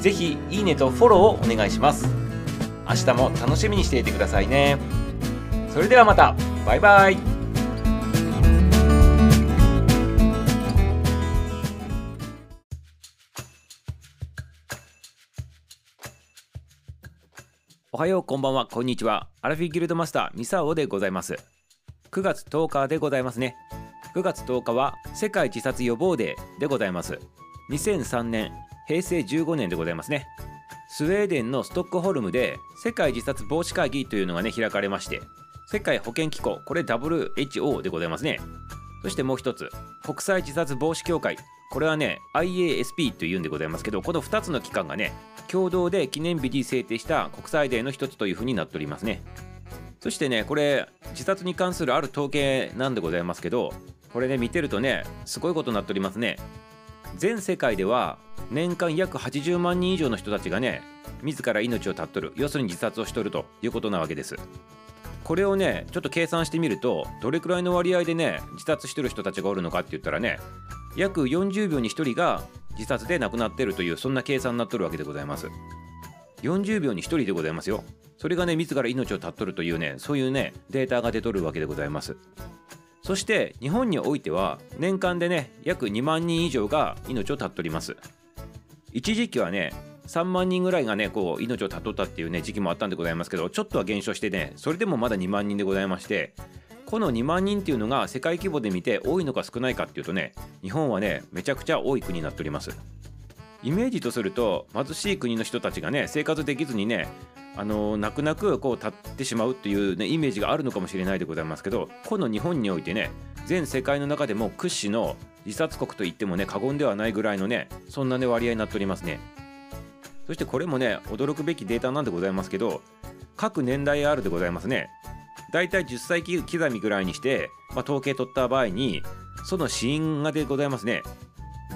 ぜひいいねとフォローをお願いします。明日も楽しみにしていてくださいね。それではまた。バイバイ。おはようこんばんは。こんにちは。アラフィギルドマスターミサオでございます。9月10日でございますね。9月10日は世界自殺予防デーでございます。2003年平成15年でございますね。スウェーデンのストックホルムで世界自殺防止会議というのがね開かれまして世界保健機構これ WHO でございますね。そしてもう一つ国際自殺防止協会。これはね IASP というんでございますけどこの2つの機関がね共同で記念日に制定した国際デーの一つというふうになっておりますね。そしてねこれ自殺に関するある統計なんでございますけどこれね見てるとねすごいことになっておりますね。全世界では年間約80万人以上の人たちがね自ら命を絶っとる。要するに自殺をしとるということなわけです。これをねちょっと計算してみるとどれくらいの割合でね自殺してる人たちがおるのかって言ったらね約40秒に1人が自殺で亡くなってるというそんな計算になっとるわけでございます。40秒に1人でございますよ。それがね自ら命を絶っとるというねそういうねデータが出とるわけでございます。そして日本においては年間でね約2万人以上が命を絶っております。一時期はね3万人ぐらいがねこう命を絶っとったっていうね時期もあったんでございますけどちょっとは減少してねそれでもまだ2万人でございましてこの2万人っていうのが世界規模で見て多いのか少ないかっていうとね日本はねめちゃくちゃ多い国になっております。イメージとすると貧しい国の人たちがね生活できずにねあの泣く泣くこう立ってしまうっていう、ね、イメージがあるのかもしれないでございますけどこの日本においてね全世界の中でも屈指の自殺国といってもね過言ではないぐらいのねそんなね割合になっておりますね。そしてこれもね驚くべきデータなんでございますけど各年代あるでございますね。だいたい10歳刻みぐらいにして、まあ、統計取った場合にその死因がでございますね。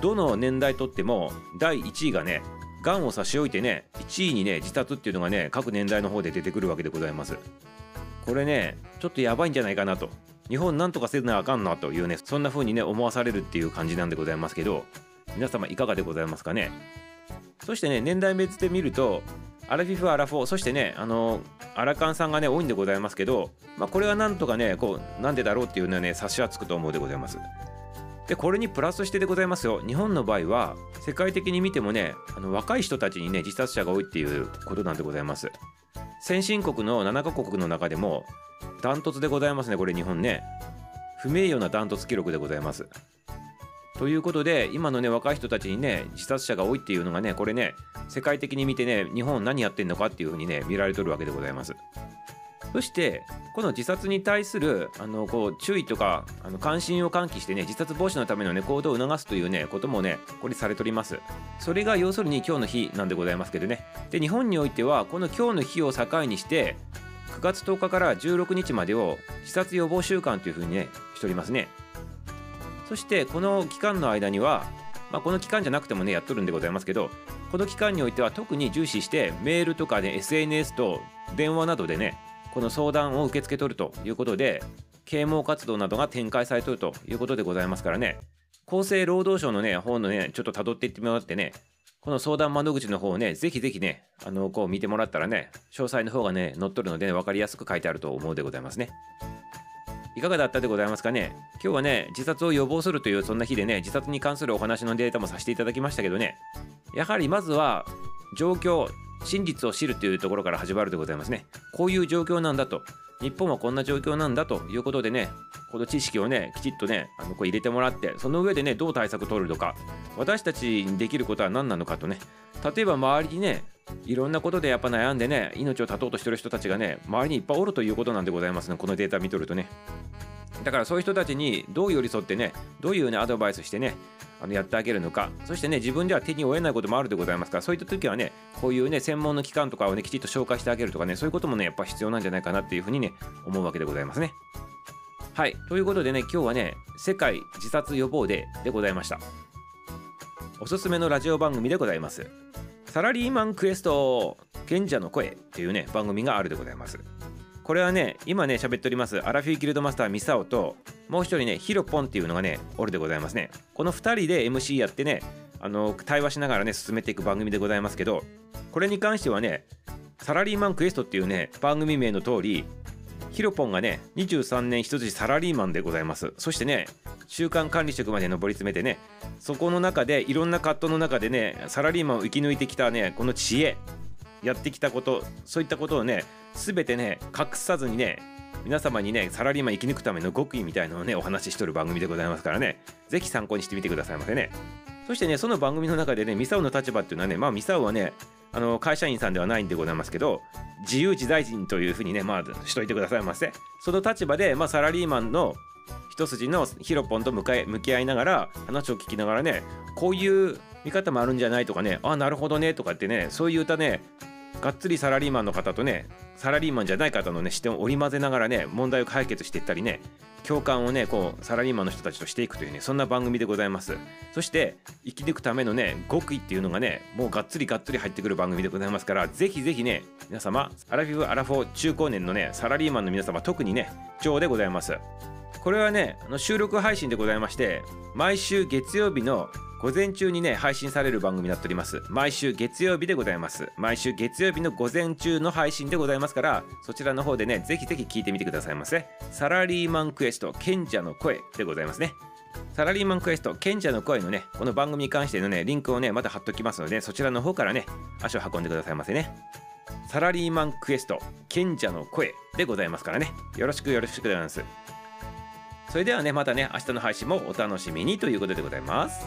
どの年代とっても第1位がねがんを差し置いてね1位にね自殺っていうのがね各年代の方で出てくるわけでございます。これねちょっとやばいんじゃないかなと。日本なんとかせなあかんなというねそんな風にね思わされるっていう感じなんでございますけど皆様いかがでございますかね？そしてね年代別で見るとアラフィフアラフォーそしてねあのアラカンさんがね多いんでございますけどまあこれはなんとかねこうなんでだろうっていうのはね察しはつくと思うでございます。でこれにプラスしてでございますよ。日本の場合は世界的に見てもねあの若い人たちにね自殺者が多いっていうことなんでございます。先進国の7カ国の中でもダントツでございますねこれ日本ね。不名誉なダントツ記録でございます。ということで今のね若い人たちにね自殺者が多いっていうのがねこれね世界的に見てね日本何やってんのかっていうふうにね見られとるわけでございます。そしてこの自殺に対するあのこう注意とかあの関心を喚起してね自殺防止のためのね行動を促すというねこともねこれされております。それが要するに今日の日なんでございますけどね。で日本においてはこの今日の日を境にして9月10日から16日までを自殺予防週間というふうにねしておりますね。そしてこの期間の間にはまあ、この期間じゃなくてもねやっとるんでございますけどこの期間においては特に重視してメールとかね SNS と電話などでねこの相談を受け付け取るということで啓蒙活動などが展開されとるということでございますからね。厚生労働省のね方のねちょっと辿っていってもらってねこの相談窓口の方をねぜひぜひねあのこう見てもらったらね詳細の方がね載っとるので、ね、分かりやすく書いてあると思うでございますね。いかがだったでございますかね？今日はね自殺を予防するというそんな日でね自殺に関するお話のデータもさせていただきましたけどね。やはりまずは状況真実を知るというところから始まるでございますね。こういう状況なんだと。日本はこんな状況なんだということでね、この知識をね、きちっとね、あのこう入れてもらって、その上でね、どう対策を取るのか、私たちにできることは何なのかとね、例えば周りにね、いろんなことでやっぱ悩んでね、命を絶とうとしてる人たちがね、周りにいっぱいおるということなんでございますね、このデータ見とるとね。だからそういう人たちにどう寄り添ってね、どういうね、アドバイスしてね、あのやってあげるのか、そしてね、自分では手に負えないこともあるでございますから、そういった時はね、こういうね専門の機関とかをねきちっと紹介してあげるとかねそういうこともねやっぱ必要なんじゃないかなっていうふうにね思うわけでございますね。はい。ということでね今日はね世界自殺予防デーでございました。おすすめのラジオ番組でございます。サラリーマンクエスト賢者の声っていうね番組があるでございます。これはね今ね喋っておりますアラフィーギルドマスターミサオともう一人ねヒロポンっていうのがねおるでございますね。この2人で MC やってねあの対話しながらね進めていく番組でございますけどこれに関してはねサラリーマンクエストっていうね番組名の通りヒロポンがね23年一筋サラリーマンでございます。そしてね中間管理職まで上り詰めてねそこの中でいろんな葛藤の中でねサラリーマンを生き抜いてきたねこの知恵。やってきたことそういったことをね全てね隠さずにね皆様にねサラリーマン生き抜くための極意みたいなのをねお話ししとる番組でございますからね。是非参考にしてみてくださいませね。そしてねその番組の中でねミサオの立場っていうのはねまあミサオはねあの会社員さんではないんでございますけど自由自在人というふうにねまあしといてくださいませ。その立場で、まあ、サラリーマンの一筋のヒロポンと向かい向き合いながら話を聞きながらねこういう見方もあるんじゃないとかねあなるほどねとかってねそういったねがっつりサラリーマンの方とねサラリーマンじゃない方のね視点を織り交ぜながらね問題を解決していったりね共感をねこうサラリーマンの人たちとしていくというねそんな番組でございます。そして生き抜くためのね極意っていうのがねもうがっつりがっつり入ってくる番組でございますからぜひぜひね皆様アラフィフアラフォー中高年のねサラリーマンの皆様特にね上でございます。これはねあの収録配信でございまして毎週月曜日の午前中にね配信される番組になっております。毎週月曜日でございます。毎週月曜日の午前中の配信でございますからそちらの方でねぜひぜひ聞いてみてくださいませ。サラリーマンクエスト賢者の声でございますね。サラリーマンクエスト賢者の声のねこの番組に関してのねリンクをねまた貼っときますのでそちらの方からね足を運んでくださいませね。サラリーマンクエスト賢者の声でございますからね。よろしくよろしくございます。それではねまたね明日の配信もお楽しみにということでございます。